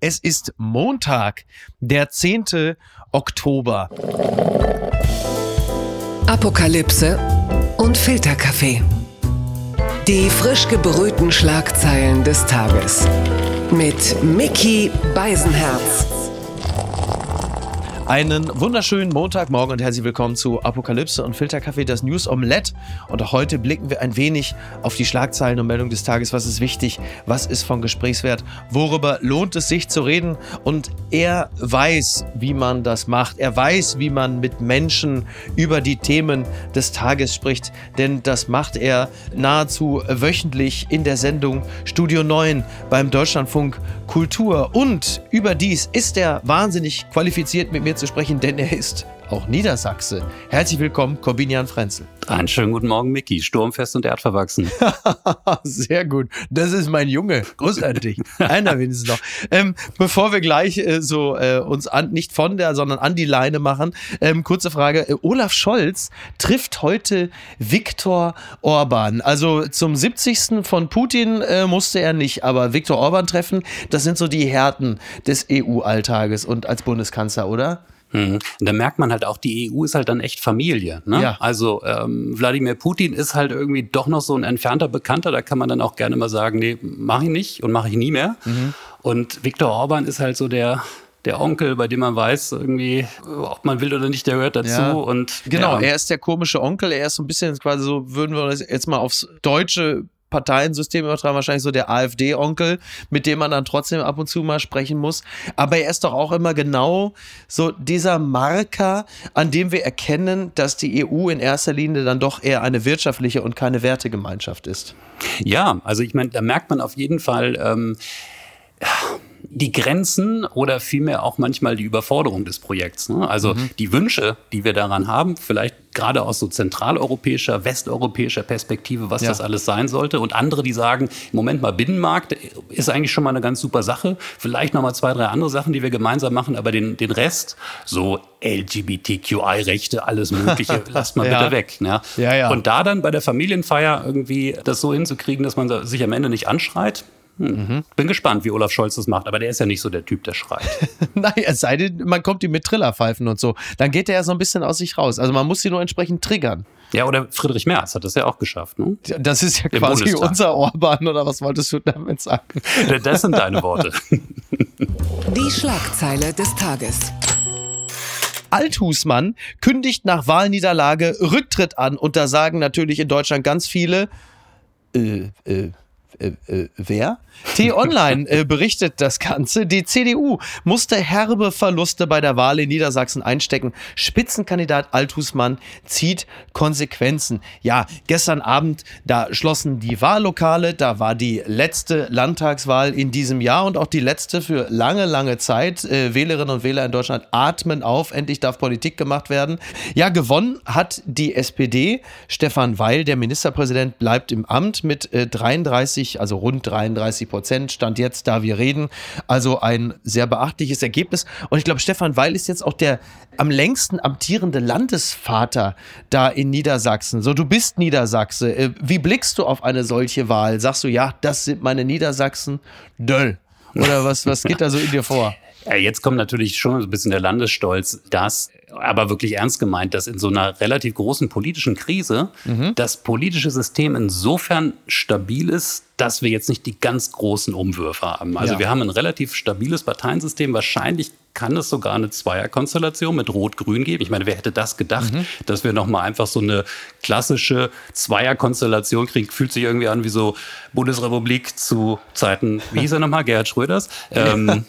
Es ist Montag, der 10. Oktober. Apokalypse und Filterkaffee. Die frisch gebrühten Schlagzeilen des Tages. Mit Mickey Beisenherz. Einen wunderschönen Montagmorgen und herzlich willkommen zu Apokalypse und Filterkaffee, das News Omelette. Und heute blicken wir ein wenig auf die Schlagzeilen und Meldungen des Tages. Was ist wichtig? Was ist von Gesprächswert? Worüber lohnt es sich zu reden? Und er weiß, wie man das macht. Er weiß, wie man mit Menschen über die Themen des Tages spricht. Denn das macht er nahezu wöchentlich in der Sendung Studio 9 beim Deutschlandfunk Kultur. Und überdies ist er wahnsinnig qualifiziert mit mir zu sprechen, denn er ist auch Niedersachse. Herzlich willkommen, Corbinian Frenzel. Einen schönen guten Morgen, Micky. Sturmfest und erdverwachsen. Sehr gut. Das ist mein Junge. Großartig. Einer wenigstens noch. Ähm, bevor wir gleich äh, so äh, uns an, nicht von der, sondern an die Leine machen, ähm, kurze Frage. Äh, Olaf Scholz trifft heute Viktor Orban. Also zum 70. von Putin äh, musste er nicht, aber Viktor Orban treffen, das sind so die Härten des EU-Alltages und als Bundeskanzler, oder? Mhm. Und da merkt man halt auch, die EU ist halt dann echt Familie. Ne? Ja. Also ähm, Wladimir Putin ist halt irgendwie doch noch so ein entfernter Bekannter. Da kann man dann auch gerne mal sagen, nee, mache ich nicht und mache ich nie mehr. Mhm. Und Viktor Orban ist halt so der der Onkel, bei dem man weiß, irgendwie, ob man will oder nicht, der gehört dazu. Ja. Und genau, ja. er ist der komische Onkel. Er ist so ein bisschen quasi so, würden wir das jetzt mal aufs Deutsche Parteiensystem übertragen, wahrscheinlich so der AfD-Onkel, mit dem man dann trotzdem ab und zu mal sprechen muss. Aber er ist doch auch immer genau so dieser Marker, an dem wir erkennen, dass die EU in erster Linie dann doch eher eine wirtschaftliche und keine Wertegemeinschaft ist. Ja, also ich meine, da merkt man auf jeden Fall, ähm, die Grenzen oder vielmehr auch manchmal die Überforderung des Projekts. Ne? Also mhm. die Wünsche, die wir daran haben, vielleicht gerade aus so zentraleuropäischer, westeuropäischer Perspektive, was ja. das alles sein sollte. Und andere, die sagen, Moment mal, Binnenmarkt ist eigentlich schon mal eine ganz super Sache. Vielleicht noch mal zwei, drei andere Sachen, die wir gemeinsam machen, aber den, den Rest, so LGBTQI-Rechte, alles Mögliche, lasst mal ja. bitte weg. Ne? Ja. Und da dann bei der Familienfeier irgendwie das so hinzukriegen, dass man sich am Ende nicht anschreit. Mhm. Bin gespannt, wie Olaf Scholz das macht, aber der ist ja nicht so der Typ, der schreit. Nein, es sei denn, man kommt ihm mit Trillerpfeifen und so. Dann geht er ja so ein bisschen aus sich raus. Also man muss sie nur entsprechend triggern. Ja, oder Friedrich Merz hat das ja auch geschafft. Ne? Das ist ja Im quasi Bundestag. unser Orban, oder was wolltest du damit sagen? Das sind deine Worte. Die Schlagzeile des Tages. Althusmann kündigt nach Wahlniederlage Rücktritt an. Und da sagen natürlich in Deutschland ganz viele, äh, äh, äh, äh, wer? T-Online äh, berichtet das Ganze. Die CDU musste herbe Verluste bei der Wahl in Niedersachsen einstecken. Spitzenkandidat Althusmann zieht Konsequenzen. Ja, gestern Abend, da schlossen die Wahllokale. Da war die letzte Landtagswahl in diesem Jahr und auch die letzte für lange, lange Zeit. Äh, Wählerinnen und Wähler in Deutschland atmen auf. Endlich darf Politik gemacht werden. Ja, gewonnen hat die SPD. Stefan Weil, der Ministerpräsident, bleibt im Amt mit äh, 33 33, also rund 33 Prozent, stand jetzt, da wir reden. Also ein sehr beachtliches Ergebnis. Und ich glaube, Stefan Weil ist jetzt auch der am längsten amtierende Landesvater da in Niedersachsen. So, du bist Niedersachse. Äh, wie blickst du auf eine solche Wahl? Sagst du, ja, das sind meine Niedersachsen? Döll. Oder was, was geht da so in dir vor? Jetzt kommt natürlich schon ein bisschen der Landesstolz, dass aber wirklich ernst gemeint, dass in so einer relativ großen politischen Krise mhm. das politische System insofern stabil ist, dass wir jetzt nicht die ganz großen Umwürfe haben. Also ja. wir haben ein relativ stabiles Parteiensystem. Wahrscheinlich kann es sogar eine Zweierkonstellation mit Rot-Grün geben. Ich meine, wer hätte das gedacht, mhm. dass wir nochmal einfach so eine klassische Zweierkonstellation kriegen? Fühlt sich irgendwie an wie so Bundesrepublik zu Zeiten, wie hieß er nochmal, Gerhard Schröders. Ähm,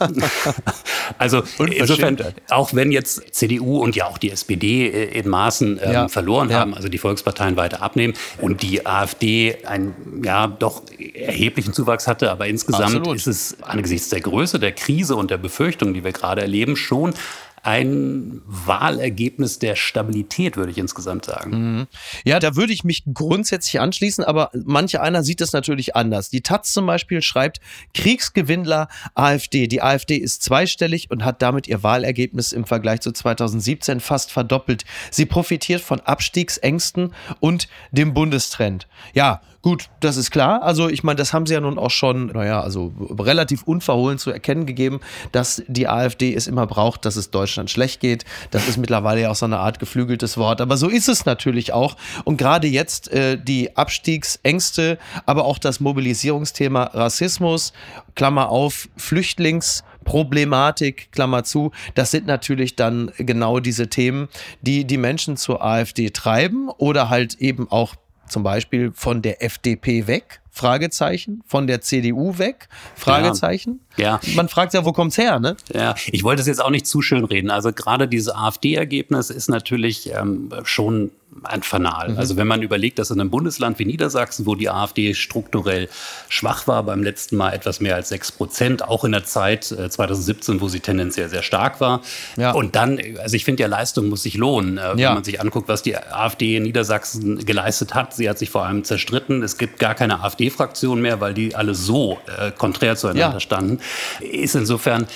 also insofern, auch wenn jetzt CDU und ja auch die SPD in Maßen ähm, ja. verloren ja. haben, also die Volksparteien weiter abnehmen und die AfD einen ja doch erheblichen Zuwachs hatte, aber insgesamt Absolut. ist es angesichts der Größe der Krise und der Befürchtungen, die wir gerade erleben, Leben schon ein Wahlergebnis der Stabilität, würde ich insgesamt sagen. Mhm. Ja, da würde ich mich grundsätzlich anschließen, aber manche einer sieht es natürlich anders. Die Taz zum Beispiel schreibt, Kriegsgewinnler AfD. Die AfD ist zweistellig und hat damit ihr Wahlergebnis im Vergleich zu 2017 fast verdoppelt. Sie profitiert von Abstiegsängsten und dem Bundestrend. Ja, gut, das ist klar. Also ich meine, das haben sie ja nun auch schon, naja, also relativ unverhohlen zu erkennen gegeben, dass die AfD es immer braucht, dass es Deutschland schlecht geht. Das ist mittlerweile ja auch so eine Art geflügeltes Wort. Aber so ist es natürlich auch. Und gerade jetzt äh, die Abstiegsängste, aber auch das Mobilisierungsthema Rassismus, Klammer auf, Flüchtlings- Problematik, Klammer zu, das sind natürlich dann genau diese Themen, die die Menschen zur AfD treiben oder halt eben auch zum Beispiel von der FDP weg, Fragezeichen, von der CDU weg, Fragezeichen. Ja. Man fragt ja, wo kommt's her, ne? Ja, ich wollte es jetzt auch nicht zu schön reden. Also gerade dieses AfD-Ergebnis ist natürlich ähm, schon ein Fanal. Mhm. Also wenn man überlegt, dass in einem Bundesland wie Niedersachsen, wo die AfD strukturell schwach war, beim letzten Mal etwas mehr als sechs Prozent, auch in der Zeit äh, 2017, wo sie tendenziell sehr stark war. Ja. Und dann, also ich finde ja, Leistung muss sich lohnen. Äh, wenn man sich anguckt, was die AfD in Niedersachsen geleistet hat. Sie hat sich vor allem zerstritten. Es gibt gar keine AfD-Fraktion mehr, weil die alle so äh, konträr zueinander ja. standen. Ist insofern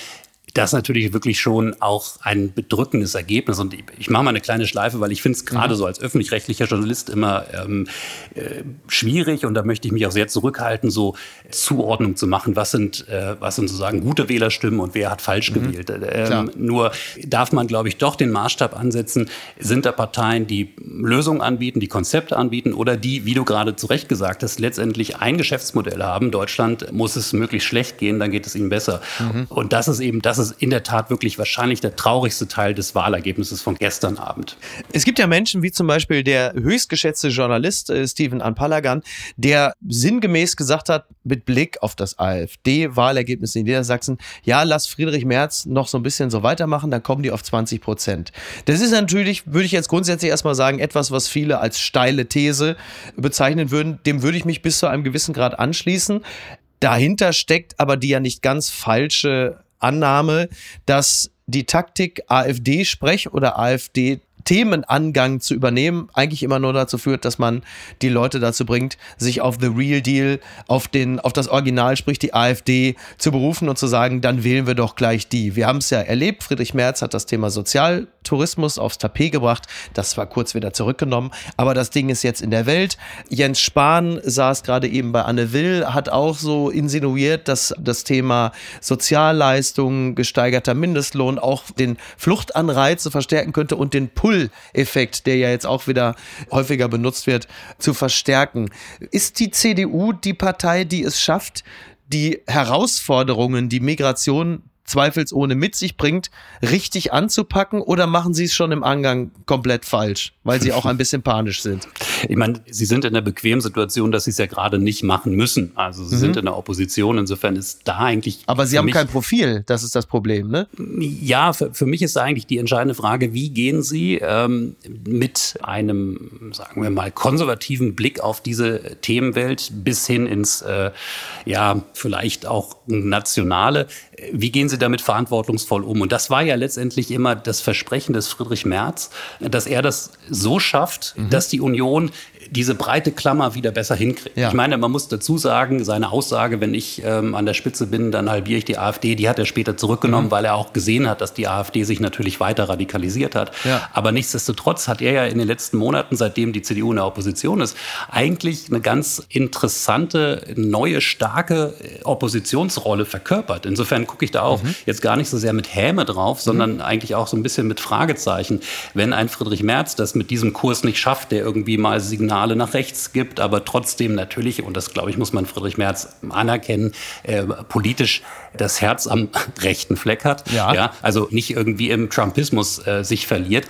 das ist natürlich wirklich schon auch ein bedrückendes Ergebnis. Und ich, ich mache mal eine kleine Schleife, weil ich finde es gerade mhm. so als öffentlich-rechtlicher Journalist immer ähm, äh, schwierig und da möchte ich mich auch sehr zurückhalten, so Zuordnung zu machen, was sind, äh, was sind sozusagen gute Wählerstimmen und wer hat falsch mhm. gewählt. Ähm, nur darf man, glaube ich, doch den Maßstab ansetzen, sind da Parteien, die Lösungen anbieten, die Konzepte anbieten oder die, wie du gerade zu Recht gesagt hast, letztendlich ein Geschäftsmodell haben. Deutschland muss es möglichst schlecht gehen, dann geht es ihnen besser. Mhm. Und das ist eben, das ist ist in der Tat wirklich wahrscheinlich der traurigste Teil des Wahlergebnisses von gestern Abend. Es gibt ja Menschen, wie zum Beispiel der höchstgeschätzte Journalist äh, Stephen Anpalagan, der sinngemäß gesagt hat, mit Blick auf das AfD-Wahlergebnis in Niedersachsen, ja, lass Friedrich Merz noch so ein bisschen so weitermachen, dann kommen die auf 20 Prozent. Das ist natürlich, würde ich jetzt grundsätzlich erstmal sagen, etwas, was viele als steile These bezeichnen würden. Dem würde ich mich bis zu einem gewissen Grad anschließen. Dahinter steckt aber die ja nicht ganz falsche Annahme, dass die Taktik AfD-Sprech oder AfD Themenangang zu übernehmen, eigentlich immer nur dazu führt, dass man die Leute dazu bringt, sich auf The Real Deal, auf, den, auf das Original, sprich die AfD, zu berufen und zu sagen, dann wählen wir doch gleich die. Wir haben es ja erlebt, Friedrich Merz hat das Thema Sozialtourismus aufs Tapet gebracht, das war kurz wieder zurückgenommen, aber das Ding ist jetzt in der Welt. Jens Spahn saß gerade eben bei Anne Will, hat auch so insinuiert, dass das Thema Sozialleistungen, gesteigerter Mindestlohn auch den Fluchtanreize verstärken könnte und den Pull Pull-Effekt, der ja jetzt auch wieder häufiger benutzt wird, zu verstärken. Ist die CDU die Partei, die es schafft, die Herausforderungen, die Migration zweifelsohne mit sich bringt, richtig anzupacken oder machen Sie es schon im Angang komplett falsch, weil Sie auch ein bisschen panisch sind? Ich meine, Sie sind in der bequemen Situation, dass Sie es ja gerade nicht machen müssen. Also Sie mhm. sind in der Opposition, insofern ist da eigentlich. Aber Sie haben kein Profil, das ist das Problem, ne? Ja, für, für mich ist da eigentlich die entscheidende Frage, wie gehen Sie ähm, mit einem, sagen wir mal, konservativen Blick auf diese Themenwelt bis hin ins, äh, ja, vielleicht auch nationale, wie gehen Sie damit verantwortungsvoll um? Und das war ja letztendlich immer das Versprechen des Friedrich Merz, dass er das so schafft, mhm. dass die Union diese breite Klammer wieder besser hinkriegt. Ja. Ich meine, man muss dazu sagen, seine Aussage, wenn ich ähm, an der Spitze bin, dann halbiere ich die AfD, die hat er später zurückgenommen, mhm. weil er auch gesehen hat, dass die AfD sich natürlich weiter radikalisiert hat. Ja. Aber nichtsdestotrotz hat er ja in den letzten Monaten, seitdem die CDU in der Opposition ist, eigentlich eine ganz interessante, neue, starke äh, Oppositionsrolle verkörpert. Insofern gucke ich da auch mhm. jetzt gar nicht so sehr mit Häme drauf, sondern mhm. eigentlich auch so ein bisschen mit Fragezeichen. Wenn ein Friedrich Merz das mit diesem Kurs nicht schafft, der irgendwie mal Signal Signale nach rechts gibt, aber trotzdem natürlich, und das glaube ich, muss man Friedrich Merz anerkennen, äh, politisch das Herz am rechten Fleck hat. Ja. ja also nicht irgendwie im Trumpismus äh, sich verliert.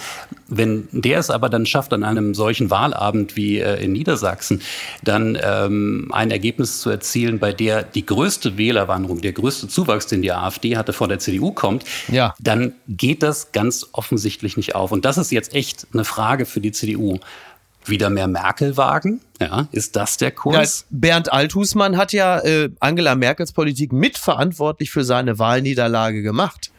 Wenn der es aber dann schafft, an einem solchen Wahlabend wie äh, in Niedersachsen, dann ähm, ein Ergebnis zu erzielen, bei der die größte Wählerwanderung, der größte Zuwachs, den die AfD hatte, vor der CDU kommt, ja. dann geht das ganz offensichtlich nicht auf. Und das ist jetzt echt eine Frage für die CDU wieder mehr Merkel wagen? Ja, ist das der Kurs? Ja, Bernd Althusmann hat ja äh, Angela Merkels Politik mitverantwortlich für seine Wahlniederlage gemacht.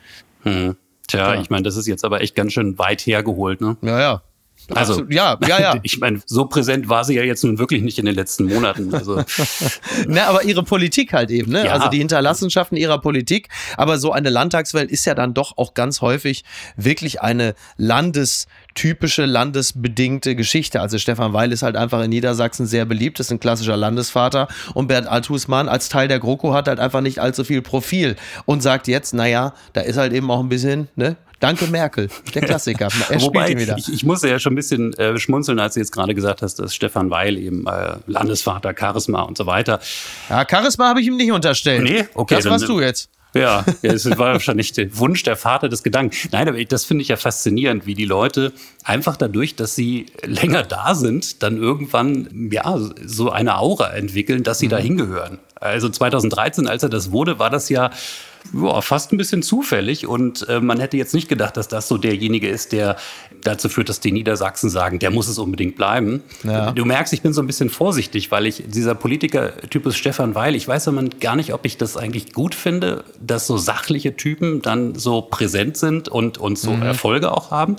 Hm. Tja, ja. ich meine, das ist jetzt aber echt ganz schön weit hergeholt, ne? Ja, ja. Also, Absolut. ja, ja, ja. Ich meine, so präsent war sie ja jetzt nun wirklich nicht in den letzten Monaten. Also. Na, aber ihre Politik halt eben, ne? Ja. Also die Hinterlassenschaften ihrer Politik. Aber so eine Landtagswelt ist ja dann doch auch ganz häufig wirklich eine landestypische, landesbedingte Geschichte. Also Stefan Weil ist halt einfach in Niedersachsen sehr beliebt, ist ein klassischer Landesvater. Und Bert Althusmann als Teil der GroKo hat halt einfach nicht allzu viel Profil und sagt jetzt, naja, da ist halt eben auch ein bisschen, ne, Danke Merkel, der Klassiker. Er Wobei, ihn wieder. Ich, ich musste ja schon ein bisschen äh, schmunzeln, als du jetzt gerade gesagt hast, dass Stefan Weil eben äh, Landesvater, Charisma und so weiter. Ja, Charisma habe ich ihm nicht unterstellt. Nee, okay. Das warst du jetzt. Ja, es war wahrscheinlich der Wunsch der Vater des Gedanken. Nein, aber das finde ich ja faszinierend, wie die Leute einfach dadurch, dass sie länger da sind, dann irgendwann ja so eine Aura entwickeln, dass sie mhm. da hingehören. Also 2013, als er das wurde, war das ja ja, fast ein bisschen zufällig. Und äh, man hätte jetzt nicht gedacht, dass das so derjenige ist, der dazu führt, dass die Niedersachsen sagen, der muss es unbedingt bleiben. Ja. Du merkst, ich bin so ein bisschen vorsichtig, weil ich dieser Politiker-Typus Stefan Weil, ich weiß aber gar nicht, ob ich das eigentlich gut finde, dass so sachliche Typen dann so präsent sind und, und so mhm. Erfolge auch haben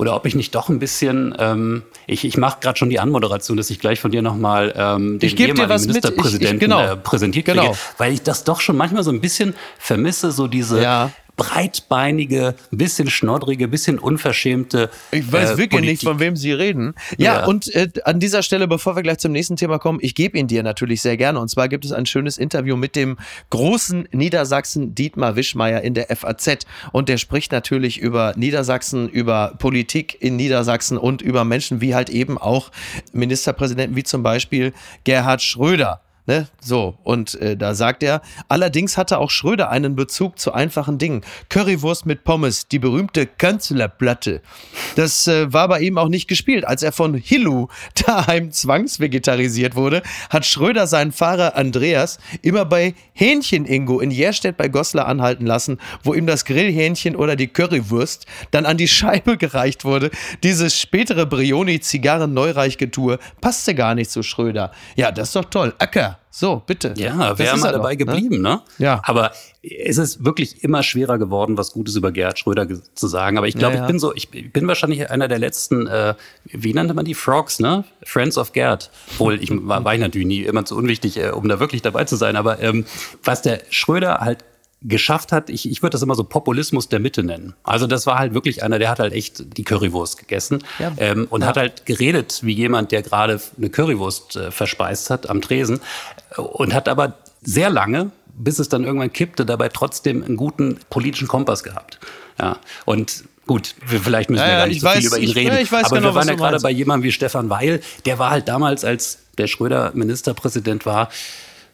oder ob ich nicht doch ein bisschen, ähm, ich, ich mache gerade schon die Anmoderation, dass ich gleich von dir nochmal ähm, den ehemaligen Ministerpräsidenten ich, ich, genau, äh, präsentiert kriege, genau. weil ich das doch schon manchmal so ein bisschen vermisse, so diese, ja breitbeinige, bisschen schnoddrige, bisschen unverschämte. Ich weiß äh, wirklich Politik. nicht, von wem Sie reden. Ja, ja. und äh, an dieser Stelle, bevor wir gleich zum nächsten Thema kommen, ich gebe ihn dir natürlich sehr gerne. Und zwar gibt es ein schönes Interview mit dem großen Niedersachsen Dietmar Wischmeier in der FAZ. Und der spricht natürlich über Niedersachsen, über Politik in Niedersachsen und über Menschen wie halt eben auch Ministerpräsidenten wie zum Beispiel Gerhard Schröder. Ne? So, und äh, da sagt er, allerdings hatte auch Schröder einen Bezug zu einfachen Dingen. Currywurst mit Pommes, die berühmte Kanzlerplatte. Das äh, war bei ihm auch nicht gespielt. Als er von Hillu daheim zwangsvegetarisiert wurde, hat Schröder seinen Fahrer Andreas immer bei Hähnchen Ingo in Jerstedt bei Goslar anhalten lassen, wo ihm das Grillhähnchen oder die Currywurst dann an die Scheibe gereicht wurde. Dieses spätere Brioni-Zigarren-Neureichgetue passte gar nicht zu Schröder. Ja, das ist doch toll. Acker, so, bitte. Ja, wäre mal dabei doch, ne? geblieben, ne? Ja. Aber es ist wirklich immer schwerer geworden, was Gutes über Gerhard Schröder zu sagen. Aber ich glaube, ja, ja. ich bin so, ich bin wahrscheinlich einer der letzten, äh, wie nannte man die Frogs, ne? Friends of Gerd. Wohl, ich war, war ich natürlich nie immer zu unwichtig, äh, um da wirklich dabei zu sein. Aber ähm, was der Schröder halt geschafft hat, ich, ich würde das immer so Populismus der Mitte nennen. Also das war halt wirklich einer, der hat halt echt die Currywurst gegessen ja. ähm, und ja. hat halt geredet wie jemand, der gerade eine Currywurst äh, verspeist hat am Tresen und hat aber sehr lange, bis es dann irgendwann kippte, dabei trotzdem einen guten politischen Kompass gehabt. Ja, und Gut, vielleicht müssen wir ja, gar nicht so weiß, viel über ihn reden. Ja, aber genau, wir waren ja gerade bei jemandem wie Stefan Weil, der war halt damals, als der Schröder Ministerpräsident war,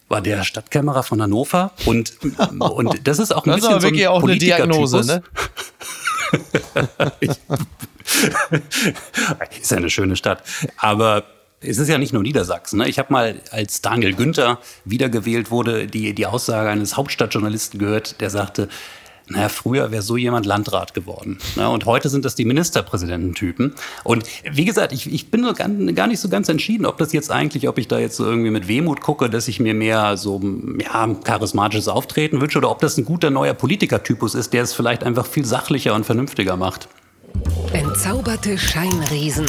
war der Stadtkämmerer von Hannover und, und das ist auch ein das bisschen ist aber wirklich so ein auch eine Diagnose, ne? ist ja eine schöne Stadt, aber es ist ja nicht nur Niedersachsen. Ne? Ich habe mal, als Daniel Günther wiedergewählt wurde, die, die Aussage eines Hauptstadtjournalisten gehört, der sagte, naja, früher wäre so jemand Landrat geworden. Ne? Und heute sind das die Ministerpräsidententypen. Und wie gesagt, ich, ich bin so gar, gar nicht so ganz entschieden, ob das jetzt eigentlich, ob ich da jetzt so irgendwie mit Wehmut gucke, dass ich mir mehr so ja, charismatisches Auftreten wünsche oder ob das ein guter neuer Politikertypus ist, der es vielleicht einfach viel sachlicher und vernünftiger macht. Entzauberte Scheinriesen.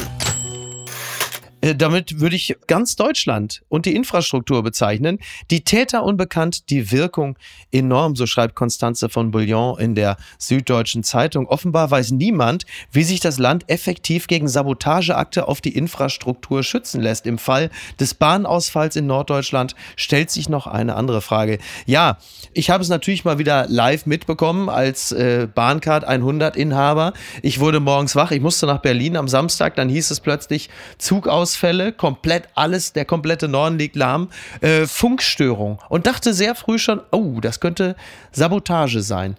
Äh, damit würde ich ganz Deutschland und die Infrastruktur bezeichnen. Die Täter unbekannt, die Wirkung enorm, so schreibt Constanze von Bouillon in der Süddeutschen Zeitung. Offenbar weiß niemand, wie sich das Land effektiv gegen Sabotageakte auf die Infrastruktur schützen lässt. Im Fall des Bahnausfalls in Norddeutschland stellt sich noch eine andere Frage. Ja, ich habe es natürlich mal wieder live mitbekommen als äh, Bahncard 100 Inhaber. Ich wurde morgens wach, ich musste nach Berlin am Samstag, dann hieß es plötzlich Zug aus Stromausfälle, komplett alles, der komplette Norden liegt lahm, äh, Funkstörung und dachte sehr früh schon, oh, das könnte Sabotage sein.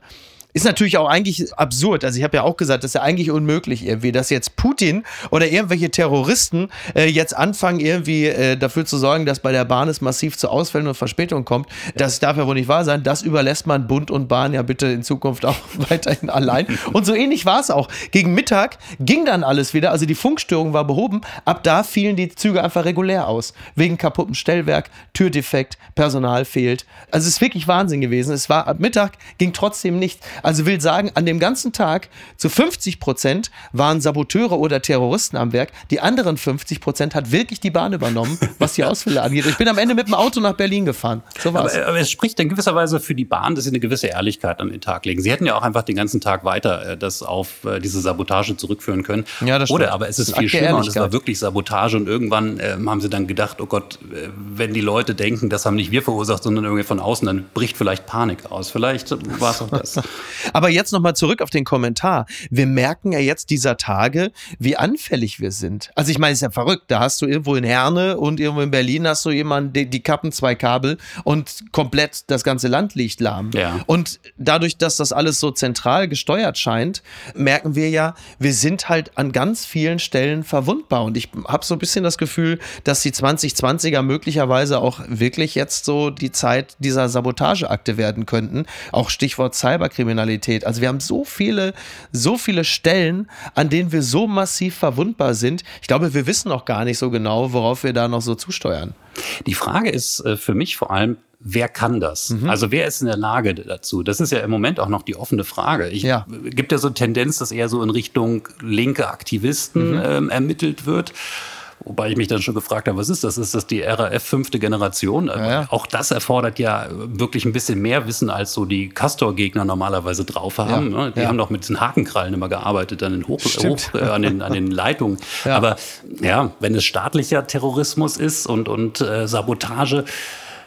Ist natürlich auch eigentlich absurd. Also ich habe ja auch gesagt, das ist ja eigentlich unmöglich irgendwie, dass jetzt Putin oder irgendwelche Terroristen äh, jetzt anfangen irgendwie äh, dafür zu sorgen, dass bei der Bahn es massiv zu Ausfällen und Verspätungen kommt. Das darf ja wohl nicht wahr sein. Das überlässt man Bund und Bahn ja bitte in Zukunft auch weiterhin allein. Und so ähnlich war es auch. Gegen Mittag ging dann alles wieder. Also die Funkstörung war behoben. Ab da fielen die Züge einfach regulär aus. Wegen kaputtem Stellwerk, Türdefekt, Personal fehlt. Also es ist wirklich Wahnsinn gewesen. Es war ab Mittag ging trotzdem nichts. Also will sagen, an dem ganzen Tag zu 50 Prozent waren Saboteure oder Terroristen am Werk. Die anderen 50 Prozent hat wirklich die Bahn übernommen, was die Ausfälle angeht. Ich bin am Ende mit dem Auto nach Berlin gefahren. So war's. Aber, aber es spricht in gewisser Weise für die Bahn, dass sie eine gewisse Ehrlichkeit an den Tag legen. Sie hätten ja auch einfach den ganzen Tag weiter äh, das auf äh, diese Sabotage zurückführen können. Ja, das Oder stimmt. aber es ist viel schlimmer und es war wirklich Sabotage und irgendwann ähm, haben sie dann gedacht, oh Gott, äh, wenn die Leute denken, das haben nicht wir verursacht, sondern irgendwie von außen, dann bricht vielleicht Panik aus. Vielleicht war es auch das. Aber jetzt nochmal zurück auf den Kommentar. Wir merken ja jetzt dieser Tage, wie anfällig wir sind. Also ich meine, es ist ja verrückt. Da hast du irgendwo in Herne und irgendwo in Berlin hast du jemanden, die, die kappen zwei Kabel und komplett das ganze Land liegt lahm. Ja. Und dadurch, dass das alles so zentral gesteuert scheint, merken wir ja, wir sind halt an ganz vielen Stellen verwundbar. Und ich habe so ein bisschen das Gefühl, dass die 2020er möglicherweise auch wirklich jetzt so die Zeit dieser Sabotageakte werden könnten. Auch Stichwort Cyberkriminalität. Also wir haben so viele, so viele Stellen, an denen wir so massiv verwundbar sind. Ich glaube, wir wissen noch gar nicht so genau, worauf wir da noch so zusteuern. Die Frage ist äh, für mich vor allem, wer kann das? Mhm. Also wer ist in der Lage dazu? Das ist ja im Moment auch noch die offene Frage. Ich Ja. gibt ja so Tendenz, dass eher so in Richtung linke Aktivisten Mhm. ähm, ermittelt wird. Wobei ich mich dann schon gefragt habe, was ist das? Ist das die RAF fünfte Generation? ja. Auch das erfordert ja wirklich ein bisschen mehr Wissen, als so die Castor-Gegner normalerweise drauf haben. Ja, ne? Die ja. haben doch mit diesen Hakenkrallen immer gearbeitet an den, Hoch, Stimmt. Hoch, äh, an den, an den Leitungen. Ja. Aber ja, wenn es staatlicher Terrorismus ist und, und äh, Sabotage,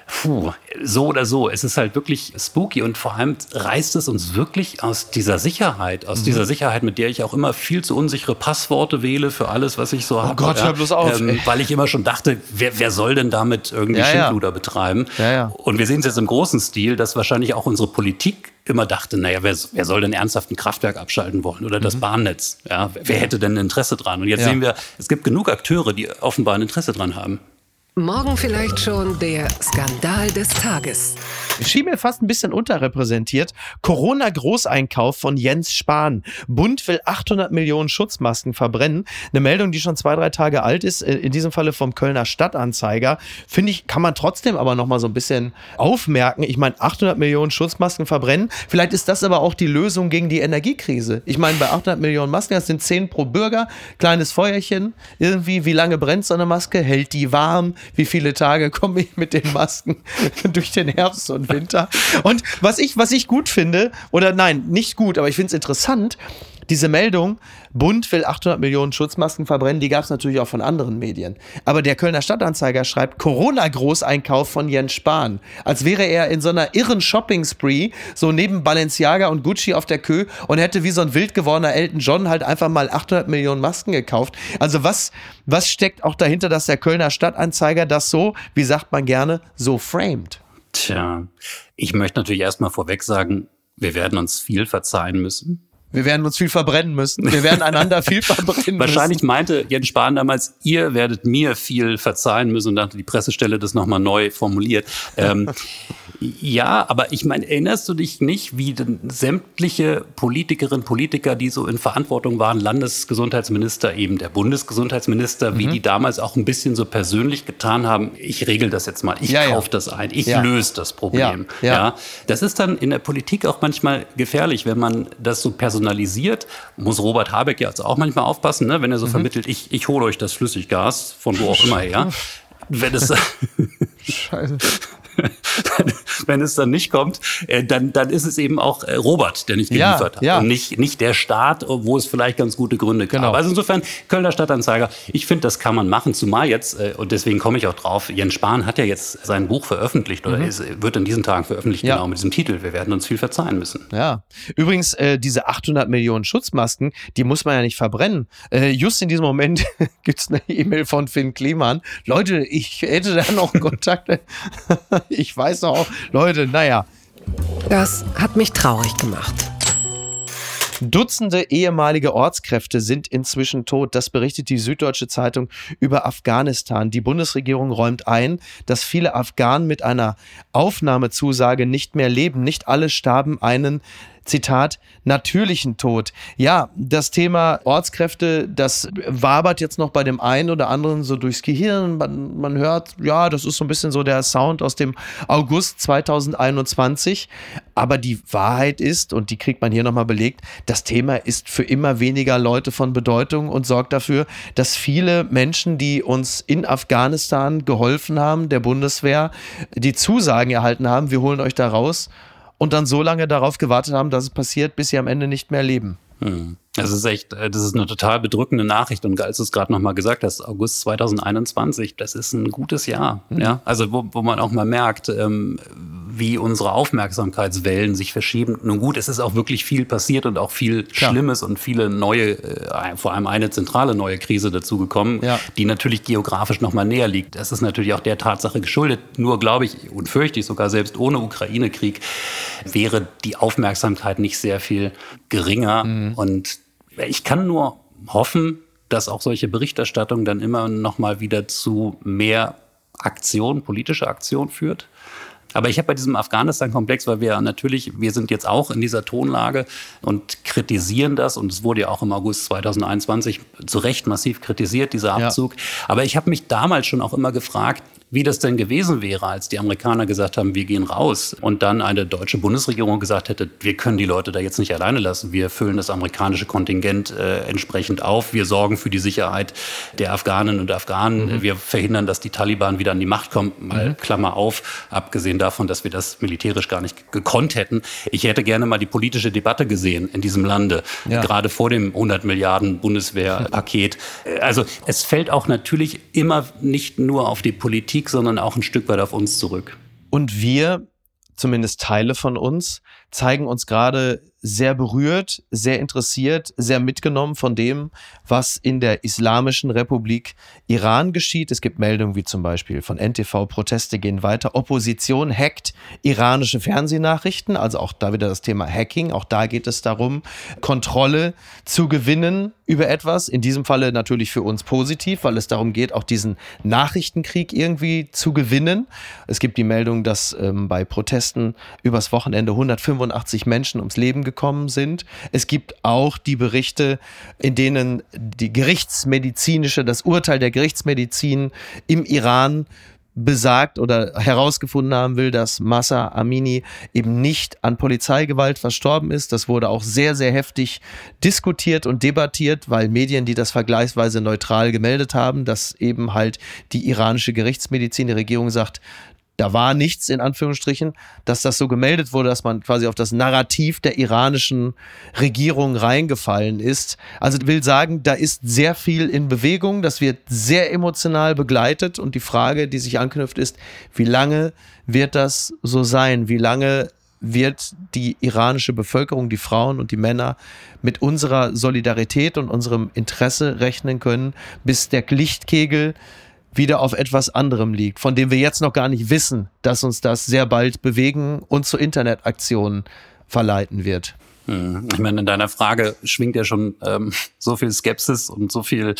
Puh, so oder so. Es ist halt wirklich spooky und vor allem reißt es uns wirklich aus dieser Sicherheit, aus Mhm. dieser Sicherheit, mit der ich auch immer viel zu unsichere Passworte wähle für alles, was ich so habe. Oh Gott, hör bloß auf, ey. weil ich immer schon dachte, wer, wer soll denn damit irgendwie Ja, ja. Schindluder betreiben? Ja, ja. Und wir sehen es jetzt im großen Stil, dass wahrscheinlich auch unsere Politik immer dachte, naja, wer, wer soll denn ernsthaft ein Kraftwerk abschalten wollen oder das Bahnnetz? Ja, wer hätte denn ein Interesse dran? Und jetzt Mhm. Ja. sehen wir, es gibt genug Akteure, die offenbar ein Interesse dran haben. Morgen vielleicht schon der Skandal des Tages. Schien mir fast ein bisschen unterrepräsentiert. Corona-Großeinkauf von Jens Spahn. Bund will 800 Millionen Schutzmasken verbrennen. Eine Meldung, die schon zwei, drei Tage alt ist, äh, in diesem Falle vom Kölner Stadtanzeiger. Finde ich, kann man trotzdem aber noch mal so ein bisschen aufmerken. Ich meine, 800 Millionen Schutzmasken verbrennen. Vielleicht ist das aber auch die Lösung gegen die Energiekrise. Ich meine, bei 800 Millionen Masken, das sind 10 pro Bürger. Kleines Feuerchen. Irgendwie, wie lange brennt so eine Maske? Hält die warm? Wie viele Tage komme ich mit den Masken durch den Herbst und Winter? Und was ich, was ich gut finde, oder nein, nicht gut, aber ich finde es interessant, diese Meldung, Bund will 800 Millionen Schutzmasken verbrennen, die gab es natürlich auch von anderen Medien. Aber der Kölner Stadtanzeiger schreibt Corona-Großeinkauf von Jens Spahn. Als wäre er in so einer irren Shopping-Spree, so neben Balenciaga und Gucci auf der Kö und hätte wie so ein wild gewordener Elton John halt einfach mal 800 Millionen Masken gekauft. Also was, was steckt auch dahinter, dass der Kölner Stadtanzeiger das so, wie sagt man gerne, so framed? Tja, ich möchte natürlich erstmal vorweg sagen, wir werden uns viel verzeihen müssen. Wir werden uns viel verbrennen müssen. Wir werden einander viel verbrennen Wahrscheinlich müssen. meinte Jens Spahn damals, ihr werdet mir viel verzeihen müssen und dann hat die Pressestelle das nochmal neu formuliert. Ähm, ja, aber ich meine, erinnerst du dich nicht, wie sämtliche Politikerinnen, Politiker, die so in Verantwortung waren, Landesgesundheitsminister, eben der Bundesgesundheitsminister, Mhm. wie die damals auch ein bisschen so persönlich getan haben, ich regel das jetzt mal, ich Ja, ja. kaufe das ein, ich Ja. löse das Problem. Ja, ja. Das ist dann in der Politik auch manchmal gefährlich, wenn man das so personalisiert. Muss Robert Habeck ja also auch manchmal aufpassen, ne? wenn er so vermittelt, ich, ich hole euch das Flüssiggas von wo auch immer her. Wenn es, Scheiße. wenn es dann nicht kommt, äh, dann, dann ist es eben auch äh, Robert, der nicht Ja, geliefert hat. ja. Und nicht, nicht der Staat, wo es vielleicht ganz gute Gründe gab. Genau. Also insofern, Kölner Stadtanzeiger, ich finde, das kann man machen. Zumal jetzt, äh, und deswegen komme ich auch drauf, Jens Spahn hat ja jetzt sein Buch veröffentlicht oder ist, wird in diesen Tagen veröffentlicht, Mhm. Ja. genau mit diesem Titel. Wir werden uns viel verzeihen müssen. Ja. Übrigens, äh, diese 800 Millionen Schutzmasken, die muss man ja nicht verbrennen. Äh, just in diesem Moment gibt's eine E-Mail von Finn Kliman. Leute, ich hätte da noch Kontakte. ich weiß auch. Leute, naja. Das hat mich traurig gemacht. Dutzende ehemalige Ortskräfte sind inzwischen tot. Das berichtet die Süddeutsche Zeitung über Afghanistan. Die Bundesregierung räumt ein, dass viele Afghanen mit einer Aufnahmezusage nicht mehr leben. Nicht alle starben einen Zitat, natürlichen Tod. Ja, das Thema Ortskräfte, das wabert jetzt noch bei dem einen oder anderen so durchs Gehirn. Man, man hört, ja, das ist so ein bisschen so der Sound aus dem August 2021. Aber die Wahrheit ist, und die kriegt man hier nochmal belegt, das Thema ist für immer weniger Leute von Bedeutung und sorgt dafür, dass viele Menschen, die uns in Afghanistan geholfen haben, der Bundeswehr, die Zusagen erhalten haben, wir holen euch da raus und dann so lange darauf gewartet haben, dass es passiert, bis sie am Ende nicht mehr leben. Hm. Das ist echt, äh, das ist eine total bedrückende Nachricht. Und als du es gerade nochmal gesagt hast, August 2021, das ist ein gutes Jahr. Mhm. Ja, also wo, wo man auch mal merkt, ähm, wie unsere Aufmerksamkeitswellen sich verschieben. Nun gut, es ist auch wirklich viel passiert und auch viel. Schlimmes und viele neue, äh, vor allem eine zentrale neue Krise dazugekommen, ja. die natürlich geografisch nochmal näher liegt. Das ist natürlich auch der Tatsache geschuldet. Nur glaube ich und fürchte ich sogar selbst ohne Ukraine-Krieg wäre die Aufmerksamkeit nicht sehr viel geringer. Mhm. Und ich kann nur hoffen, dass auch solche Berichterstattung dann immer noch mal wieder zu mehr Aktion, politischer Aktion führt. Aber ich habe bei diesem Afghanistan-Komplex, weil wir natürlich, wir sind jetzt auch in dieser Tonlage und kritisieren das und es wurde ja auch im August 2021 zu Recht massiv kritisiert, dieser Abzug. Ja. Aber ich habe mich damals schon auch immer gefragt, wie das denn gewesen wäre, als die Amerikaner gesagt haben, wir gehen raus und dann eine deutsche Bundesregierung gesagt hätte, wir können die Leute da jetzt nicht alleine lassen, wir füllen das amerikanische Kontingent äh, entsprechend auf, wir sorgen für die Sicherheit der Afghanen und Afghanen, mhm. wir verhindern, dass die Taliban wieder an die Macht kommen, mal mhm. Klammer auf, abgesehen davon, dass wir das militärisch gar nicht gekonnt hätten. Ich hätte gerne mal die politische Debatte gesehen in diesem Lande, ja. gerade vor dem 100 Milliarden Bundeswehrpaket. Also es fällt auch natürlich immer nicht nur auf die Politik Politik, sondern auch ein Stück weit auf uns zurück. Und wir, zumindest Teile von uns, zeigen uns gerade sehr berührt, sehr interessiert, sehr mitgenommen von dem, was in der Islamischen Republik Iran geschieht. Es gibt Meldungen wie zum Beispiel von NTV, Proteste gehen weiter, Opposition hackt iranische Fernsehnachrichten, also auch da wieder das Thema Hacking, auch da geht es darum, Kontrolle zu gewinnen über etwas, in diesem Falle natürlich für uns positiv, weil es darum geht, auch diesen Nachrichtenkrieg irgendwie zu gewinnen. Es gibt die Meldung, dass ähm, bei Protesten übers Wochenende 185 Menschen ums Leben gekommen gekommen sind. Es gibt auch die Berichte, in denen die gerichtsmedizinische, das Urteil der Gerichtsmedizin im Iran besagt oder herausgefunden haben will, dass Massa Amini eben nicht an Polizeigewalt verstorben ist. Das wurde auch sehr, sehr heftig diskutiert und debattiert, weil Medien, die das vergleichsweise neutral gemeldet haben, dass eben halt die iranische Gerichtsmedizin, die Regierung sagt, da war nichts in Anführungsstrichen, dass das so gemeldet wurde, dass man quasi auf das Narrativ der iranischen Regierung reingefallen ist. Also will sagen, da ist sehr viel in Bewegung, das wird sehr emotional begleitet und die Frage, die sich anknüpft, ist, wie lange wird das so sein? Wie lange wird die iranische Bevölkerung, die Frauen und die Männer mit unserer Solidarität und unserem Interesse rechnen können, bis der Lichtkegel wieder auf etwas anderem liegt, von dem wir jetzt noch gar nicht wissen, dass uns das sehr bald bewegen und zu Internetaktionen verleiten wird. Hm. Ich meine, in deiner Frage schwingt ja schon ähm, so viel Skepsis und so viel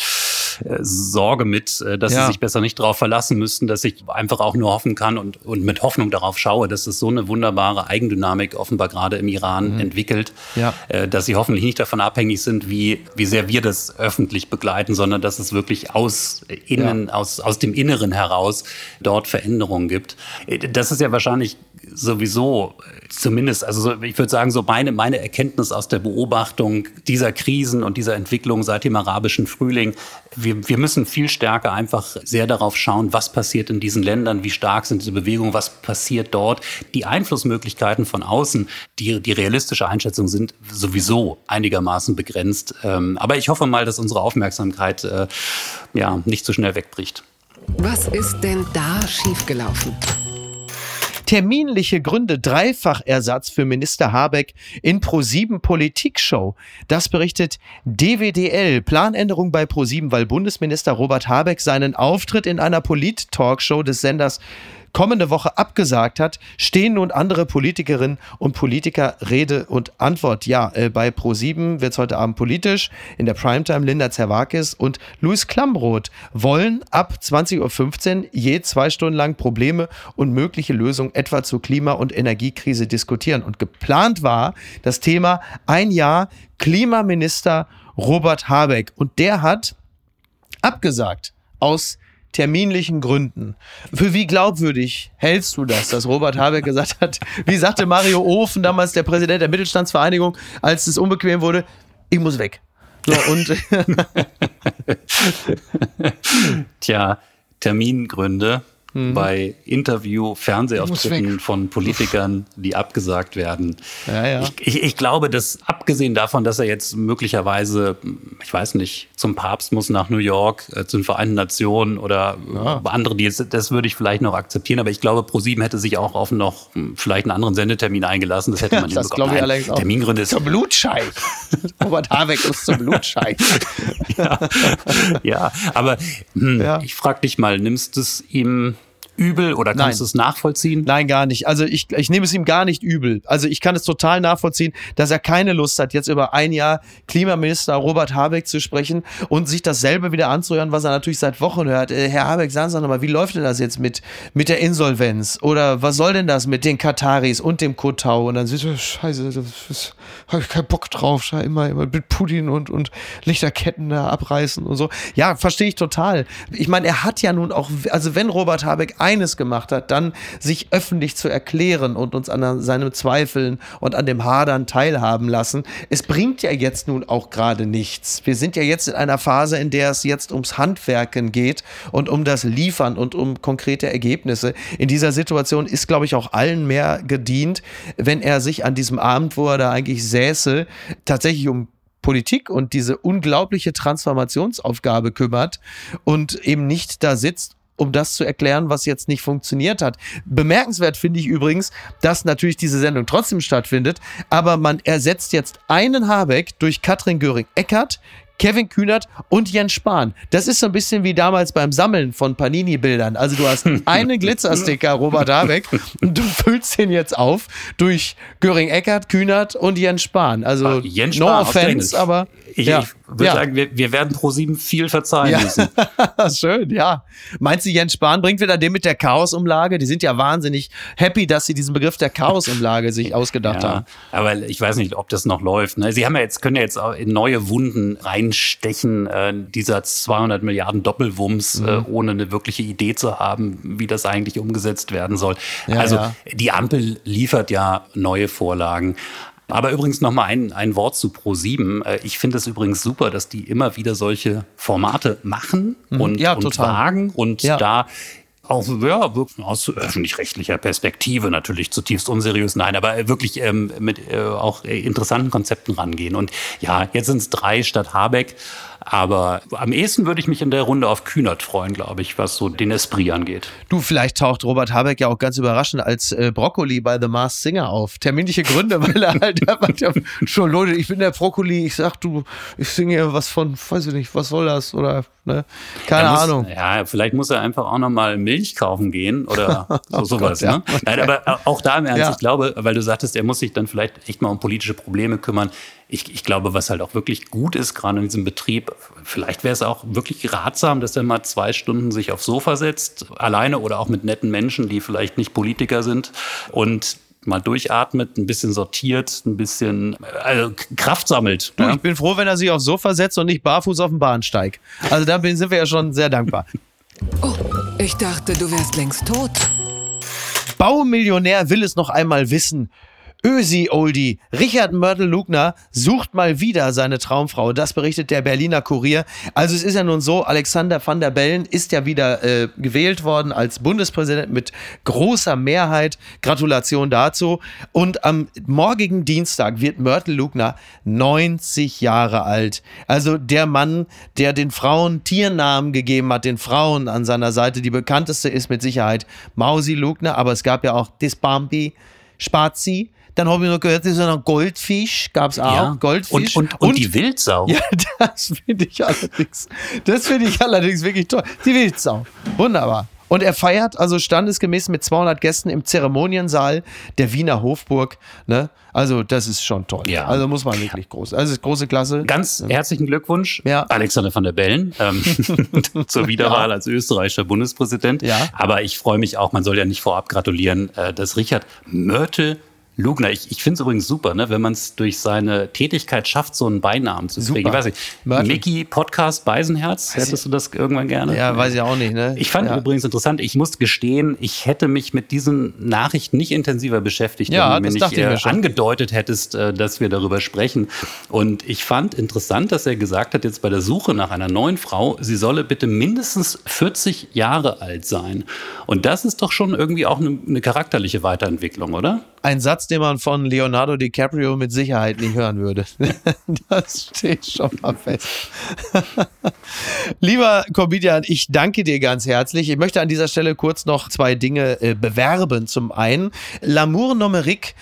äh, Sorge mit, äh, dass ja. sie sich besser nicht darauf verlassen müssten, dass ich einfach auch nur hoffen kann und, und mit Hoffnung darauf schaue, dass es so eine wunderbare Eigendynamik offenbar gerade im Iran mhm. entwickelt, ja. äh, dass sie hoffentlich nicht davon abhängig sind, wie, wie sehr wir das öffentlich begleiten, sondern dass es wirklich aus innen, ja. aus, aus dem Inneren heraus dort Veränderungen gibt. Das ist ja wahrscheinlich sowieso zumindest, also ich würde sagen, so meine, meine Erkenntnis aus der Beobachtung dieser Krisen und dieser Entwicklung seit dem arabischen Frühling, wir, wir müssen viel stärker einfach sehr darauf schauen, was passiert in diesen Ländern, wie stark sind diese Bewegungen, was passiert dort. Die Einflussmöglichkeiten von außen, die, die realistische Einschätzung sind sowieso einigermaßen begrenzt. Ähm, aber ich hoffe mal, dass unsere Aufmerksamkeit äh, ja, nicht so schnell wegbricht. Was ist denn da schiefgelaufen? Terminliche Gründe, Dreifachersatz für Minister Habeck in Pro7 Politikshow. Das berichtet DWDL. Planänderung bei Pro7, weil Bundesminister Robert Habeck seinen Auftritt in einer Polit-Talkshow des Senders kommende Woche abgesagt hat, stehen nun andere Politikerinnen und Politiker Rede und Antwort. Ja, äh, bei Pro7 wird es heute Abend politisch. In der Primetime Linda Zerwakis und Luis Klamroth wollen ab 20.15 Uhr je zwei Stunden lang Probleme und mögliche Lösungen etwa zur Klima- und Energiekrise diskutieren. Und geplant war das Thema ein Jahr Klimaminister Robert Habeck. Und der hat abgesagt aus terminlichen Gründen. Für wie glaubwürdig hältst du das, dass Robert Habeck gesagt hat, wie sagte Mario Ofen, damals der Präsident der Mittelstandsvereinigung, als es unbequem wurde, ich muss weg. So, und Tja, Termingründe Mhm. bei Interview, Fernsehauftritten von Politikern, die abgesagt werden. Ja, ja. Ich, ich, ich glaube, dass abgesehen davon, dass er jetzt möglicherweise, ich weiß nicht, zum Papst muss nach New York, äh, zu den Vereinten Nationen oder äh, andere Deals, das würde ich vielleicht noch akzeptieren. Aber ich glaube, ProSieben hätte sich auch auf noch hm, vielleicht einen anderen Sendetermin eingelassen. Das hätte man das hinbekommen. glaube ich Nein, allerdings auch. Termingründe ist Zum Blutscheich. Robert Habeck ist zum Blutscheich. ja, aber hm, Ja. ich frage dich mal, nimmst du es ihm übel oder kannst du es nachvollziehen? Nein, gar nicht. Also ich, ich nehme es ihm gar nicht übel. Also ich kann es total nachvollziehen, dass er keine Lust hat, jetzt über ein Jahr Klimaminister Robert Habeck zu sprechen und sich dasselbe wieder anzuhören, was er natürlich seit Wochen hört. Äh, Herr Habeck, sagen Sie doch mal, wie läuft denn das jetzt mit, mit der Insolvenz? Oder was soll denn das mit den Kataris und dem Kotau? Und dann sieht er, scheiße, das habe ich keinen Bock drauf, immer, immer mit Putin und, und Lichterketten da abreißen und so. Ja, verstehe ich total. Ich meine, er hat ja nun auch, also wenn Robert Habeck eines gemacht hat, dann sich öffentlich zu erklären und uns an seinem Zweifeln und an dem Hadern teilhaben lassen. Es bringt ja jetzt nun auch gerade nichts. Wir sind ja jetzt in einer Phase, in der es jetzt ums Handwerken geht und um das Liefern und um konkrete Ergebnisse. In dieser Situation ist, glaube ich, auch allen mehr gedient, wenn er sich an diesem Abend, wo er da eigentlich säße, tatsächlich um Politik und diese unglaubliche Transformationsaufgabe kümmert und eben nicht da sitzt um das zu erklären, was jetzt nicht funktioniert hat. Bemerkenswert finde ich übrigens, dass natürlich diese Sendung trotzdem stattfindet, aber man ersetzt jetzt einen Habeck durch Katrin Göring-Eckert, Kevin Kühnert und Jens Spahn. Das ist so ein bisschen wie damals beim Sammeln von Panini-Bildern. Also du hast einen Glitzersticker, Robert Habeck, und du füllst den jetzt auf durch Göring-Eckert, Kühnert und Jens Spahn. Also Ah, Jens no Spahn, offense, ausgerechnet. aber Ich, ja. ich würde Ja. sagen, wir, wir werden pro sieben viel verzeihen Ja. müssen. Schön, ja. Meinst du, Jens Spahn bringt wieder den mit der Chaosumlage? Die sind ja wahnsinnig happy, dass sie diesen Begriff der Chaosumlage sich ausgedacht Ja, haben. aber ich weiß nicht, ob das noch läuft. Ne? Sie haben ja jetzt, können ja jetzt auch in neue Wunden reinstechen, äh, dieser 200 Milliarden Doppelwumms, Mhm. äh, ohne eine wirkliche Idee zu haben, wie das eigentlich umgesetzt werden soll. Also die Ampel liefert ja neue Vorlagen. Aber übrigens noch mal ein, ein Wort zu Pro7. Äh, Ich finde es übrigens super, dass die immer wieder solche Formate machen und, Mhm. Ja, und wagen und Ja. da auch ja, wirklich aus öffentlich-rechtlicher Perspektive natürlich zutiefst unseriös, nein, aber wirklich ähm, mit äh, auch äh, interessanten Konzepten rangehen. Und ja, jetzt sind es drei statt Habeck, aber am ehesten würde ich mich in der Runde auf Kühnert freuen, glaube ich, was so den Esprit angeht. Du, vielleicht taucht Robert Habeck ja auch ganz überraschend als äh, Brokkoli bei The Masked Singer auf. Terminliche Gründe, weil er halt einfach, schon Leute, ich bin der Brokkoli, ich sag du, ich singe hier was von, weiß ich nicht, was soll das? Oder, ne? Keine muss, Ahnung. Ja, vielleicht muss er einfach auch noch mal Milch kaufen gehen oder so, sowas. Gott, ja. ne? Nein, aber auch da im Ernst, Ja. ich glaube, weil du sagtest, er muss sich dann vielleicht echt mal um politische Probleme kümmern. Ich, ich glaube, was halt auch wirklich gut ist, gerade in diesem Betrieb, vielleicht wäre es auch wirklich ratsam, dass er mal zwei Stunden sich aufs Sofa setzt, alleine oder auch mit netten Menschen, die vielleicht nicht Politiker sind und mal durchatmet, ein bisschen sortiert, ein bisschen also Kraft sammelt. Du, ja? ich bin froh, wenn er sich aufs Sofa setzt und nicht barfuß auf dem Bahnsteig. Also da bin- sind wir ja schon sehr dankbar. Oh, ich dachte, du wärst längst tot. Baumillionär will es noch einmal wissen. Ösi Oldie, Richard Mörtel-Lugner sucht mal wieder seine Traumfrau. Das berichtet der Berliner Kurier. Also es ist ja nun so, Alexander van der Bellen ist ja wieder äh, gewählt worden als Bundespräsident mit großer Mehrheit. Gratulation dazu. Und am morgigen Dienstag wird Mörtel-Lugner 90 Jahre alt. Also der Mann, der den Frauen Tiernamen gegeben hat, den Frauen an seiner Seite. Die bekannteste ist mit Sicherheit Mausi Lugner, aber es gab ja auch Dispampi, Spazi. Dann habe ich noch gehört, das ist ein Goldfisch, gab es auch. Ja. Goldfisch. Und, und, und, die Wildsau. Ja, das finde ich allerdings, das finde ich allerdings wirklich toll. Die Wildsau. Wunderbar. Und er feiert also standesgemäß mit 200 Gästen im Zeremoniensaal der Wiener Hofburg. Ne? Also, das ist schon toll. Ja. Also, muss man wirklich groß. Also, ist große Klasse. Ganz herzlichen Glückwunsch, Ja. Alexander van der Bellen, ähm, zur Wiederwahl als österreichischer Bundespräsident. Ja. Aber ich freue mich auch, man soll ja nicht vorab gratulieren, äh, dass Richard Mörtel Lugner, ich, ich finde es übrigens super, ne, wenn man es durch seine Tätigkeit schafft, so einen Beinamen zu kriegen. Ich weiß nicht. Mickey Podcast Beisenherz, hättest du das irgendwann gerne? Ja, weiß ich auch nicht, ne? Ich fand ja. übrigens interessant, ich muss gestehen, ich hätte mich mit diesen Nachrichten nicht intensiver beschäftigt, Ja, wenn du mir nicht ich äh, angedeutet hättest, äh, dass wir darüber sprechen. Und ich fand interessant, dass er gesagt hat, jetzt bei der Suche nach einer neuen Frau, sie solle bitte mindestens 40 Jahre alt sein. Und das ist doch schon irgendwie auch eine, eine charakterliche Weiterentwicklung, oder? Ein Satz, den man von Leonardo DiCaprio mit Sicherheit nicht hören würde. Das steht schon mal fest. Lieber Comedian, ich danke dir ganz herzlich. Ich möchte an dieser Stelle kurz noch zwei Dinge äh, bewerben. Zum einen, L'amour numérique.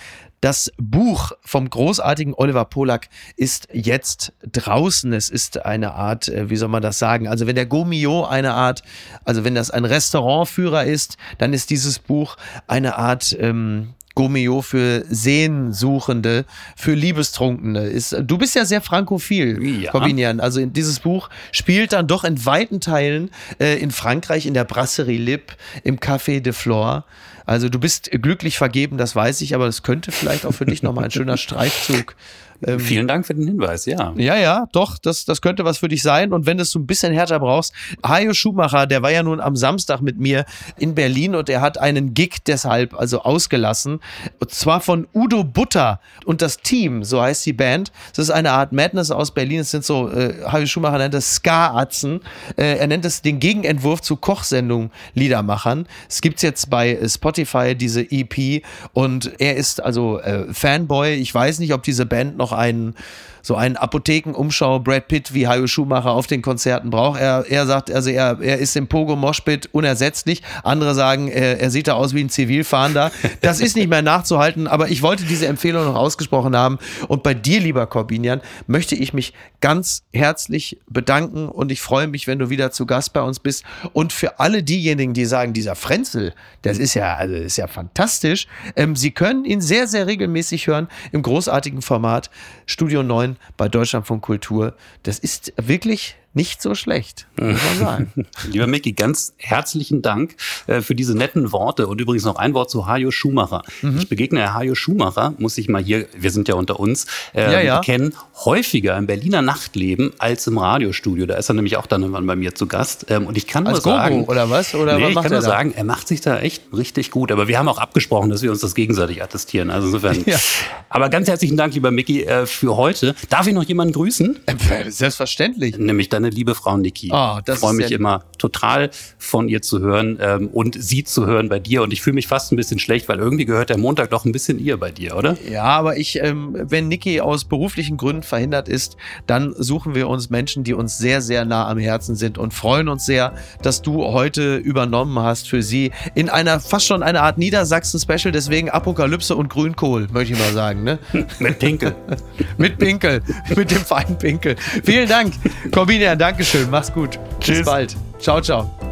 Das Buch vom großartigen Oliver Polak ist jetzt draußen. Es ist eine Art, äh, wie soll man das sagen? Also wenn der Gomio eine Art, also wenn das ein Restaurantführer ist, dann ist dieses Buch eine Art ähm, Gomeo für Sehnsuchende, für Liebestrunkene. Ist, du bist ja sehr frankophil, Ja. Corbinian. Also in dieses Buch spielt dann doch in weiten Teilen äh, in Frankreich, in der Brasserie Lip, im Café de Flore. Also du bist glücklich vergeben, das weiß ich, aber das könnte vielleicht auch für dich nochmal ein schöner Streifzug Ähm, Vielen Dank für den Hinweis, ja. Ja, ja, doch, das, das könnte was für dich sein. Und wenn du es so ein bisschen härter brauchst, Hajo Schumacher, der war ja nun am Samstag mit mir in Berlin und er hat einen Gig deshalb also ausgelassen. Und zwar von Udo Butter und das Team, so heißt die Band. Das ist eine Art Madness aus Berlin. Es sind so, äh, Hajo Schumacher nennt das Ska-Atzen. Äh, er nennt es den Gegenentwurf zu Kochsendung Liedermachern. Es gibt's jetzt bei Spotify diese EP und er ist also äh, Fanboy. Ich weiß nicht, ob diese Band noch einen so einen Apothekenumschau Brad Pitt wie Hajo Schumacher auf den Konzerten braucht. Er, er sagt, also er, er ist im Pogo Moshpit unersetzlich. Andere sagen, er, er sieht da aus wie ein Zivilfahrender. Das ist nicht mehr nachzuhalten, aber ich wollte diese Empfehlung noch ausgesprochen haben. Und bei dir, lieber Corbinian, möchte ich mich ganz herzlich bedanken und ich freue mich, wenn du wieder zu Gast bei uns bist. Und für alle diejenigen, die sagen, dieser Frenzel, das ist ja, also ist ja fantastisch. Ähm, Sie können ihn sehr, sehr regelmäßig hören im großartigen Format Studio 9 bei Deutschlandfunk Kultur. Das ist wirklich nicht so schlecht, muss man sagen. Lieber Micky, ganz herzlichen Dank äh, für diese netten Worte und übrigens noch ein Wort zu Hajo Schumacher. Mhm. Ich begegne Hajo Schumacher, muss ich mal hier, wir sind ja unter uns, äh, Ja, ja. kennen, häufiger im Berliner Nachtleben als im Radiostudio. Da ist er nämlich auch dann irgendwann bei mir zu Gast. Ähm, und ich kann Als nur sagen, Gogo oder was? Oder nee, was ich kann er nur da? sagen, er macht sich da echt richtig gut. Aber wir haben auch abgesprochen, dass wir uns das gegenseitig attestieren. Also insofern. Ja. Aber ganz herzlichen Dank, lieber Micky, äh, für heute. Darf ich noch jemanden grüßen? Äh, Selbstverständlich. nämlich deine liebe Frau Niki. Das ich freue mich immer total von ihr zu hören ähm, und sie zu hören bei dir. Und ich fühle mich fast ein bisschen schlecht, weil irgendwie gehört der Montag doch ein bisschen ihr bei dir, oder? Ja, aber ich, ähm, wenn Niki aus beruflichen Gründen verhindert ist, dann suchen wir uns Menschen, die uns sehr, sehr nah am Herzen sind und freuen uns sehr, dass du heute übernommen hast für sie in einer fast schon eine Art Niedersachsen-Special, deswegen Apokalypse und Grünkohl, möchte ich mal sagen, ne? Mit Pinkel. mit Pinkel, mit dem feinen Pinkel. Vielen Dank, Corbinian, Dankeschön, mach's gut. Bis Tschüss. bald. Ciao, ciao.